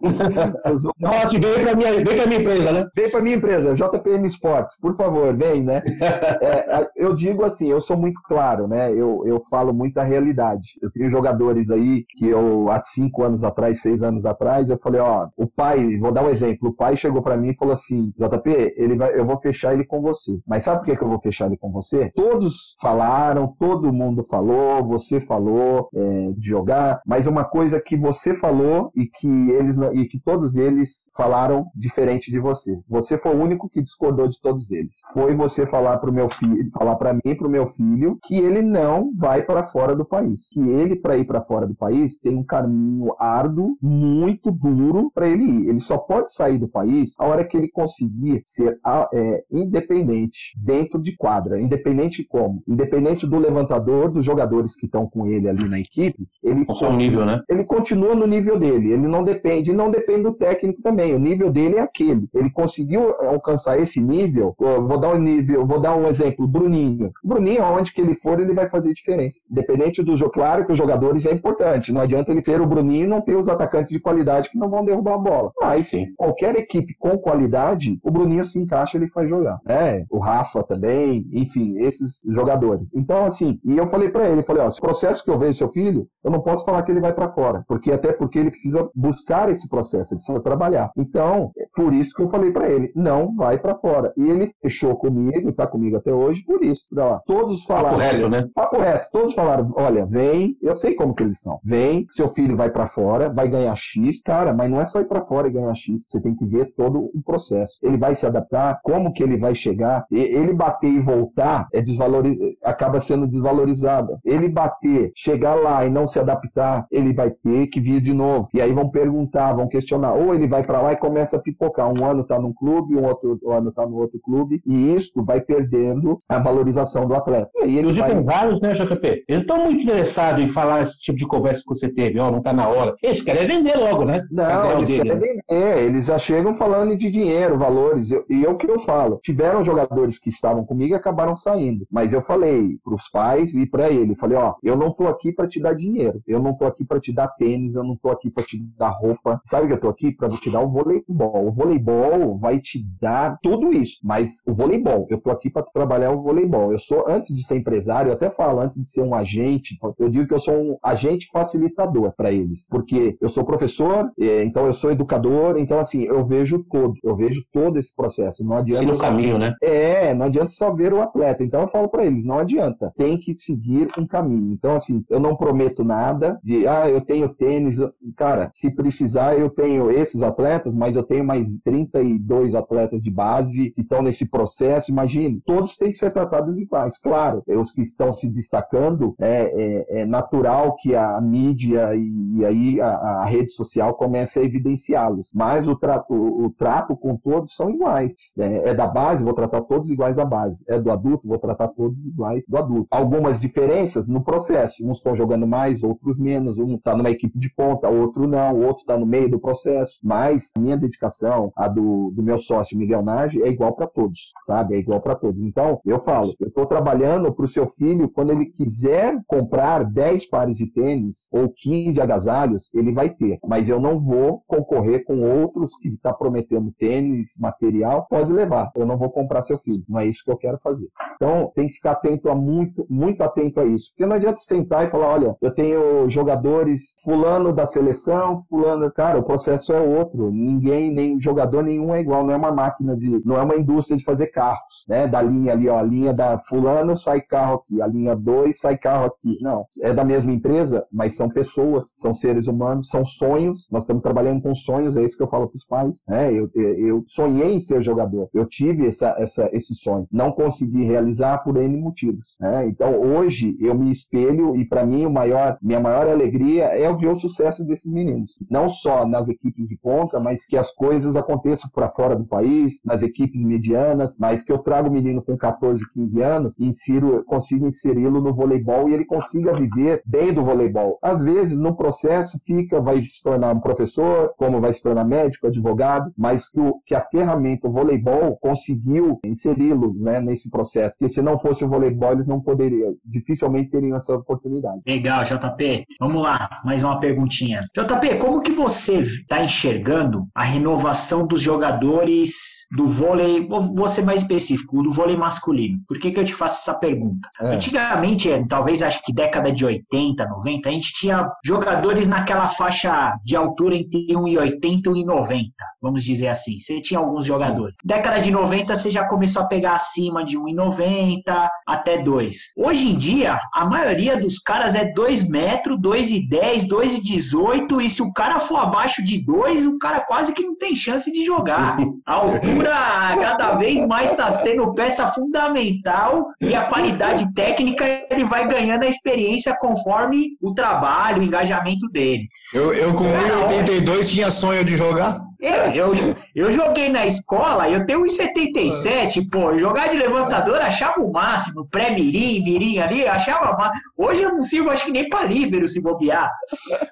Nossa, vem para minha, vem para minha empresa, né? Vem para minha empresa, JPM Esportes, por favor, vem, né? É, eu digo assim, eu sou muito claro, né? Eu, eu falo muito a realidade. Eu tenho jogadores aí que eu há cinco anos atrás, seis anos atrás, eu falei, ó, o pai, vou dar um exemplo, o pai chegou para mim e falou assim, JP, ele vai, eu vou fechar ele com você. Mas sabe por que, que eu vou fechar ele com você? Todos falaram, todo mundo falou, você falou é, de jogar, mas uma coisa que você falou e que eles e que todos eles falaram diferente de você. Você foi o único que discordou de todos eles. Foi você falar para o meu filho, falar para mim, para o meu filho, que ele não vai para fora do país. Que ele para ir para fora do país tem um caminho árduo, muito duro para ele ir. Ele só pode sair do país a hora que ele conseguir ser é, independente dentro de quadra, independente como, independente do levantador, dos jogadores que estão com ele ali na equipe, ele, continua, nível, né? ele continua no nível dele. Ele não depende, não depende do técnico também. O nível dele é aquele. Ele conseguiu alcançar esse nível. Vou dar um nível, vou dar um exemplo. Bruninho. Bruninho, aonde que ele for, ele vai fazer diferença. Independente do jogo. Claro que os jogadores é importante. Não adianta ele ser o Bruninho e não ter os atacantes de qualidade que não vão derrubar a bola. Mas Sim. qualquer equipe com qualidade, o Bruninho se encaixa, ele faz jogar. Né? O Rafa também, enfim, esses jogadores. Então, assim, e eu falei para ele, falei, ó, esse processo que eu vejo seu filho, eu não posso falar que ele vai para fora, porque até porque ele precisa buscar esse processo, ele precisa trabalhar. Então, Por isso que eu falei para ele, não vai para fora. E ele fechou comigo, tá comigo até hoje, por isso. Ó, todos falaram. Papo reto, né? Papo reto. Todos falaram, olha, vem, eu sei como que eles são. Vem, seu filho vai para fora, vai ganhar X. Cara, mas não é só ir para fora e ganhar X. Você tem que ver todo o processo. Ele vai se adaptar, como que ele vai chegar. Ele bater e voltar é desvaloriz... acaba sendo desvalorizado. Ele bater, chegar lá e não se adaptar, ele vai ter que vir de novo. E aí vão perguntar, vão questionar. Ou ele vai para lá e começa a pipocar. Um ano tá num clube, um outro ano tá no outro clube. E isso vai perdendo a valorização do atleta. E aí ele Inclusive vai... tem vários, né, JP? Eles estão muito interessados em falar esse tipo de conversa que você teve, ó, oh, não tá na hora. Eles querem vender logo, né? Não, eles dele, querem né? vender. Eles já chegam falando de dinheiro, valores. E é o que eu falo. Tiveram jogadores que estavam comigo e acabaram saindo. Mas eu falei para os pais e para ele, falei, ó, eu não tô aqui para te dar dinheiro. Eu não tô aqui para te dar tênis, eu não tô aqui para te dar roupa. Sabe que eu tô aqui para te dar o voleibol. O voleibol vai te dar tudo isso, mas o voleibol, eu tô aqui para trabalhar o voleibol. Eu sou antes de ser empresário, eu até falo antes de ser um agente, eu digo que eu sou um agente facilitador para eles, porque eu sou professor, então eu sou educador, então assim, eu vejo todo, eu vejo todo esse processo. Não adianta no caminho, né? É, não adianta só ver o atleta. Então eu falo para eles, não adianta, tem que seguir um caminho. Então assim, eu não prometo nada de, ah, eu tenho tênis, cara, se precisar eu tenho esses atletas, mas eu tenho mais 32 atletas de base que estão nesse processo. Imagine, todos têm que ser tratados iguais. Claro, os que estão se destacando, é, é, é natural que a mídia e, e aí a, a, rede social comece a evidenciá-los. Mas o trato, o, o, trato com todos são iguais. É, é, da base, vou tratar todos iguais da base. É do adulto, vou tratar todos iguais do adulto. Algumas diferenças no processo. Uns estão jogando mais, outros menos. Um está numa equipe de ponta, outro não. Outro está no meio do processo. Mas a minha dedicação, a do, do meu sócio Miguel Nage, é igual para todos, sabe? É igual para todos. Então, eu falo, eu estou trabalhando para o seu filho, quando ele quiser comprar 10 pares de tênis ou 15 agasalhos, ele vai ter. Mas eu não vou concorrer com outros que está prometendo tênis, material, pode levar. Eu não vou comprar seu filho. Não é isso que eu quero fazer. Então, tem que ficar atento a muito, muito atento a isso. Porque não adianta sentar e falar, olha, eu tenho jogadores fulano da seleção, fulano, cara, o processo é outro. Ninguém, nem jogador nenhum é igual, não é uma máquina de, não é uma indústria de fazer carros, né? Da linha ali, ó, a linha da fulano sai carro aqui, a linha 2 sai carro aqui. Não, é da mesma empresa, mas são pessoas, são seres humanos, são sonhos. Nós estamos trabalhando com sonhos, é isso que eu falo para os pais. Né? Eu, eu sonhei em ser jogador, eu tive essa, essa, esse sonho, não consegui realizar por N motivos. Né? Então hoje eu me espelho e para mim o maior, minha maior alegria é ver o sucesso desses meninos, não só nas equipes de ponta, mas que as coisas aconteçam para fora do país, nas equipes medianas, mas que eu trago o menino com 14, 15 anos e insiro, consigo inseri-lo no voleibol e ele consiga viver bem do voleibol. Às vezes, no processo, fica, vai se tornar um professor, como vai se tornar médico, advogado, mas que, o, que a ferramenta, o voleibol, conseguiu inseri-lo né, nesse processo. Porque se não fosse o voleibol, eles não poderiam, dificilmente teriam essa oportunidade. Legal, JP. Vamos lá, mais uma perguntinha. JP, como que você está enxergando a renovação dos jogadores do vôlei, vou ser mais específico, do vôlei masculino? Por que, que eu te faço essa pergunta? É. Antigamente, talvez acho que década de 80, 90, a gente tinha jogadores naquela faixa de altura entre 1,80 e 1,90, vamos dizer assim. Você tinha alguns jogadores. Sim. Década de 90, você já começou a pegar acima de 1,90 até 2. Hoje em dia, a maioria dos caras é 2 metros, 2,10, 2,18, e se o cara for abaixo de 2, o cara quase que não tem chance de jogar. A altura cada vez mais está sendo peça fundamental e a qualidade técnica ele vai ganhando a experiência conforme o trabalho, o engajamento dele. Eu, eu com 1,82 tinha sonho de jogar? É, eu, eu joguei na escola, eu tenho 1,77, pô, jogar de levantador achava o máximo, pré-mirim, mirim ali, achava máximo. Hoje eu não sirvo, acho que nem para líbero se bobear.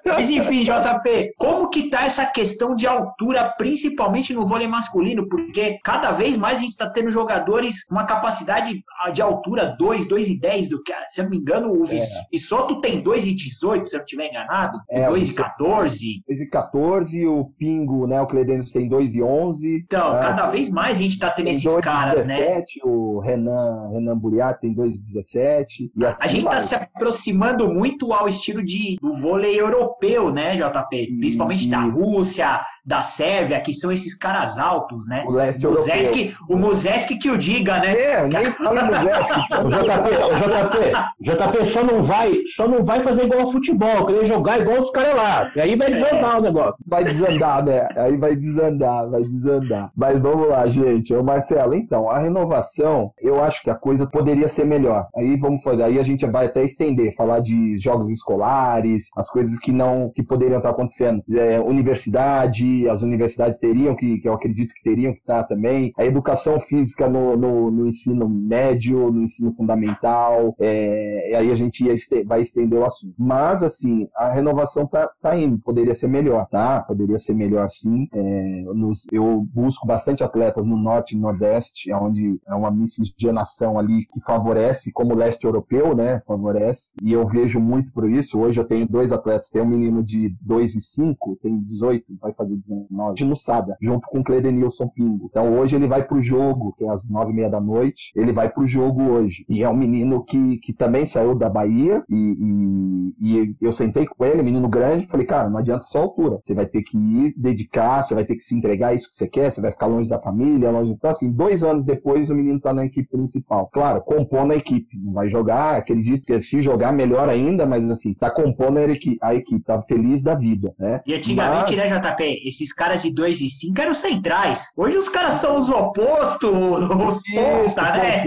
Mas enfim, JP, como que tá essa questão de altura, principalmente no vôlei masculino? Porque cada vez mais a gente tá tendo jogadores com uma capacidade de altura 2, 2 e 10 do que, se eu não me engano, o é. Vissoto tem 2 e 18, se eu não estiver enganado, é, 2 e 14. 2 e 14, o Pingo, né, o Cledense tem 2 e 11. Então, ah, cada vez mais a gente tá tendo esses caras, 17, né? O Renan, Renan Buriat tem 2 e 17. E assim a gente tá vai. tá se aproximando muito ao estilo de, do vôlei europeu, né, JP? Principalmente e, da Rússia, da Sérvia, que são esses caras altos, né? O leste Muzeski, o Muzeski que o diga, né? É, nem fala Muzeski. o JP, o JP, JP só não vai, só não vai fazer igual ao futebol, querer jogar igual os caras lá. E aí vai desandar é. o negócio. Vai desandar, né? Aí vai desandar, vai desandar. Mas vamos lá, gente. Ô Marcelo, então, a renovação, eu acho que a coisa poderia ser melhor. Aí vamos fazer, aí a gente vai até estender, falar de jogos escolares, as coisas que não, que poderiam estar acontecendo. É, universidade, as universidades teriam que, que eu acredito que teriam que estar também. A educação física no, no, no ensino médio, no ensino fundamental, é, aí a gente este, vai estender o assunto. Mas, assim, a renovação tá, tá indo, poderia ser melhor, tá? Poderia ser melhor sim. É, nos, eu busco bastante atletas no norte e nordeste, onde é uma miscigenação ali que favorece, como o leste europeu, né? Favorece. E eu vejo muito por isso. Hoje eu tenho dois atletas, tem um menino de 2 e 5, tem 18, vai fazer 19, no Sada, junto com o Cledenilson Pingo. Então hoje ele vai pro jogo, que é às nove e meia da noite, ele vai pro jogo hoje. E é um menino que, que também saiu da Bahia e, e, e eu sentei com ele, menino grande, falei, cara, não adianta só altura. Você vai ter que ir dedicar, você vai ter que se entregar isso que você quer, você vai ficar longe da família, longe. Então, assim, dois anos depois o menino tá na equipe principal. Claro, compondo a equipe. Não vai jogar, acredito que se jogar melhor ainda, mas assim, tá compondo a equipe, a equipe tá feliz da vida, né? E antigamente, mas... né, JP, esses caras de 2 e 5 eram centrais. Hoje os caras são os opostos, os ponta, né?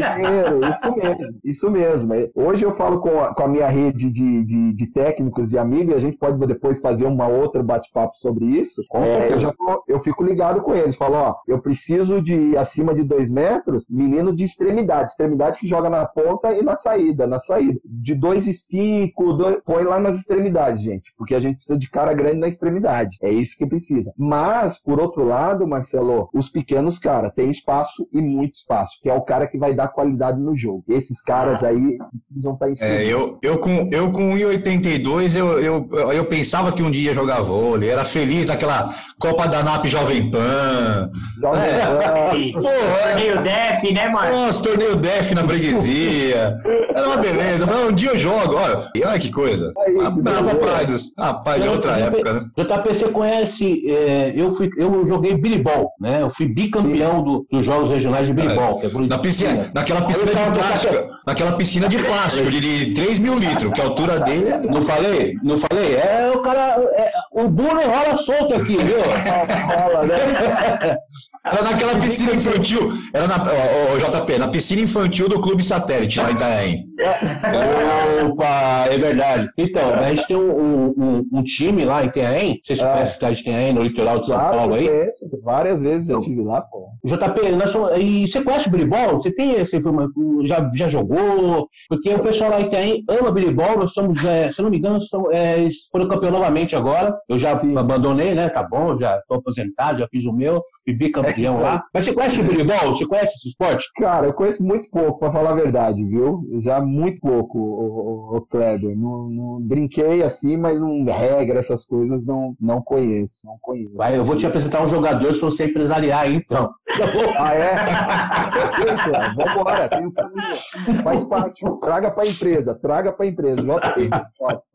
Isso mesmo, isso mesmo. Hoje eu falo com a, com a minha rede de, de, de, técnicos, de amigos, e a gente pode depois fazer uma outra bate-papo sobre isso. É, eu já eu fico ligado com eles, falo, ó, eu preciso de acima de dois metros, menino de extremidade, extremidade que joga na ponta e na saída, na saída. De dois e cinco, dois, põe lá nas extremidades, gente, porque a gente precisa de cara grande na extremidade. É isso que precisa. Mas, por outro lado, Marcelo, os pequenos, cara, tem espaço e muito espaço, que é o cara que vai dar qualidade no jogo. Esses caras aí precisam estar tá em cima. É, eu, eu com, eu com 1,82 eu, eu, eu pensava que um dia ia jogar vôlei, era feliz naquela Copa da NAP Jovem Pan. Jovem é. Pan. torneio DEF, né, Márcio? Nossa, torneio DEF na freguesia. Era uma beleza. Um dia eu jogo, olha, olha que coisa. Aí, rapaz, rapaz, de outra época, né? JP, você conhece, é, eu, fui, eu joguei bilibol, né? Eu fui bicampeão do, dos Jogos Regionais de bilibol. É, é na piscina, naquela piscina de plástico, naquela piscina de plástico de, de 3 mil litros, que a altura dele é... Não falei? Não falei? É o cara, é, o burro rola solto aqui, viu? rola, né? Era naquela piscina infantil, era na, ó, ó, JP, na piscina infantil do Clube Satélite, lá em Itaém. Opa, é verdade. Então, a gente tem um, um, um time lá em Itaém, vocês conhecem a cidade de Itaém, no litoral de São claro, Paulo aí? Conheço, várias vezes eu estive lá, pô. JP, nós somos, e você conhece o bilibol? Você tem informação, já, já jogou? Porque o pessoal lá em Itaém ama bilibol, nós somos, é, se eu não me engano, somos, é, foram campeão novamente agora, eu já Sim. abandonei, né, tá bom, já tô aposentado, já fiz o meu, fui bicampeão é lá. Mas você conhece o bilibol? Você conhece esse esporte? Cara, eu conheço muito pouco, pra falar a verdade, viu? Já muito pouco, o, o, o Kleber. Não, não, brinquei assim, mas não regra, essas coisas não, não conheço. Não conheço. Vai, eu vou te apresentar um jogador para você empresariar então. Ah, é? Perfeito, vambora. Tem Faz parte. Traga para a empresa, traga para a empresa.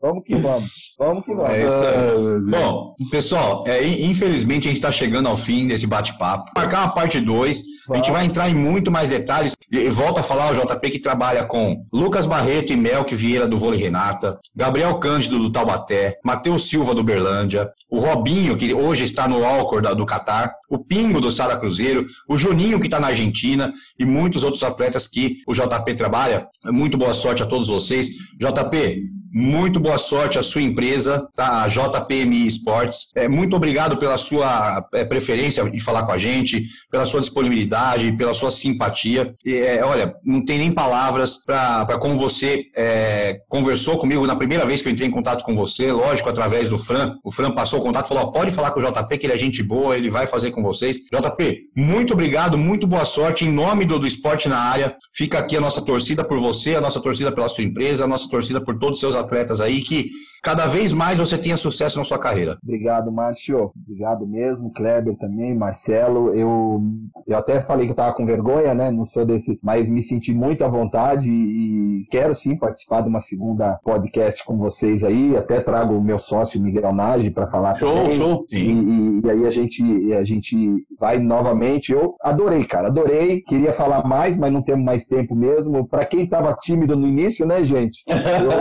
Vamos que vamos. Vamos que vamos. É isso aí. Bom, pessoal, é, infelizmente a gente está chegando ao fim desse bate-papo. Marcar uma parte 2. A gente vai entrar em muito mais detalhes. E volta a falar o JP que trabalha com Lucas Barreto e Melk Vieira do Vôlei Renata, Gabriel Cândido do Taubaté, Matheus Silva do Berlândia, o Robinho, que hoje está no Alcor do Catar, o Pingo do Sala Cruzeiro, o Juninho que está na Argentina e muitos outros atletas que o JP trabalha. Muito boa sorte a todos vocês. JP, muito boa sorte à sua empresa, tá? a JPMI Esportes. É, muito obrigado pela sua é, preferência de falar com a gente, pela sua disponibilidade, pela sua simpatia. E, é, olha, não tem nem palavras para como você é, conversou comigo na primeira vez que eu entrei em contato com você, lógico, através do Fran. O Fran passou o contato e falou: pode falar com o JP, que ele é gente boa, ele vai fazer com vocês. JP, muito obrigado, muito boa sorte. Em nome do, do esporte na área, fica aqui a nossa torcida por você, a nossa torcida pela sua empresa, a nossa torcida por todos os seus atletas aí que cada vez mais você tenha sucesso na sua carreira. Obrigado, Márcio. Obrigado mesmo, Kleber também, Marcelo. Eu, eu até falei que eu tava com vergonha, né? Não sou desse, mas me senti muito à vontade e quero sim participar de uma segunda podcast com vocês aí. Até trago o meu sócio Miguel Nage para falar show, também. Show, e, e, e, aí a gente, a gente vai novamente. Eu adorei, cara, adorei. Queria falar mais, mas não temos mais tempo mesmo. Para quem tava tímido no início, né, gente? Eu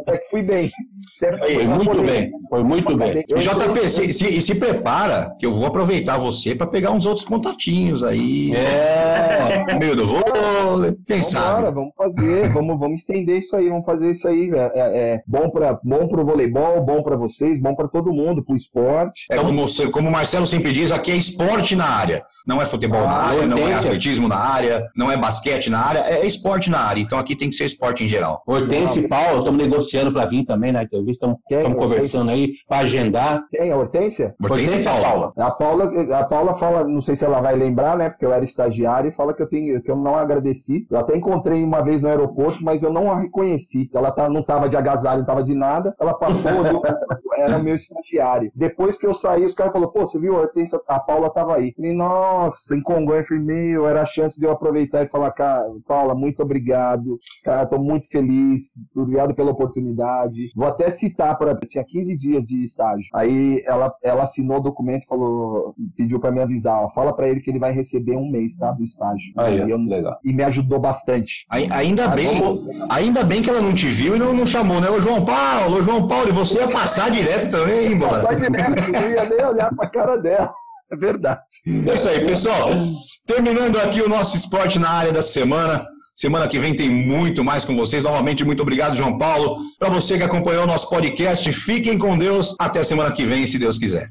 até que fui bem. Foi muito bem, foi muito bem. E JP, se, se, se, prepara, que eu vou aproveitar você para pegar uns outros contatinhos aí. É. Meio do vou pensar. Vambora, vamos fazer, vamos, vamos estender isso aí, vamos fazer isso aí. É, é, é bom para bom pro voleibol, bom para vocês, bom para todo mundo, pro esporte. É como, como o Marcelo sempre diz, aqui é esporte na área. Não é futebol ah, na área, não é atletismo na área, não é basquete na área, é esporte na área. Então aqui tem que ser esporte em geral. Hortência e Paulo, estamos negociando para vir também na entrevista, estamos conversando aí para agendar. Quem? A Hortência? Hortência e Paula. A Paula. A Paula fala, não sei se ela vai lembrar, né? Porque eu era estagiário e fala que eu, tenho, que eu não agradeci. Eu até encontrei uma vez no aeroporto, mas eu não a reconheci. Ela tá, não estava de agasalho, não estava de nada. Ela passou, era meu estagiário. Depois que eu saí, os caras falaram, pô, você viu a Hortência? A Paula estava aí. Falei, nossa, em Congonha, falei, meu, era a chance de eu aproveitar e falar, cara, Paula, muito obrigado. Cara, tô muito feliz. Obrigado pela oportunidade. Vou até citar para tinha 15 dias de estágio. Aí ela, ela assinou o documento, falou, pediu para me avisar, ó, fala para ele que ele vai receber um mês, tá, do estágio. Aí, e, eu, legal. e me ajudou bastante. Aí, ainda bem, ainda bem que ela não te viu e não, não chamou, né? Ô João Paulo, ô João Paulo, e você ia passar direto também, mano. Passar direto, não ia nem olhar pra cara dela. É verdade. É isso aí, pessoal. Terminando aqui o nosso esporte na área da semana. Semana que vem tem muito mais com vocês. Novamente, muito obrigado, João Paulo. Para você que acompanhou o nosso podcast, fiquem com Deus. Até semana que vem, se Deus quiser.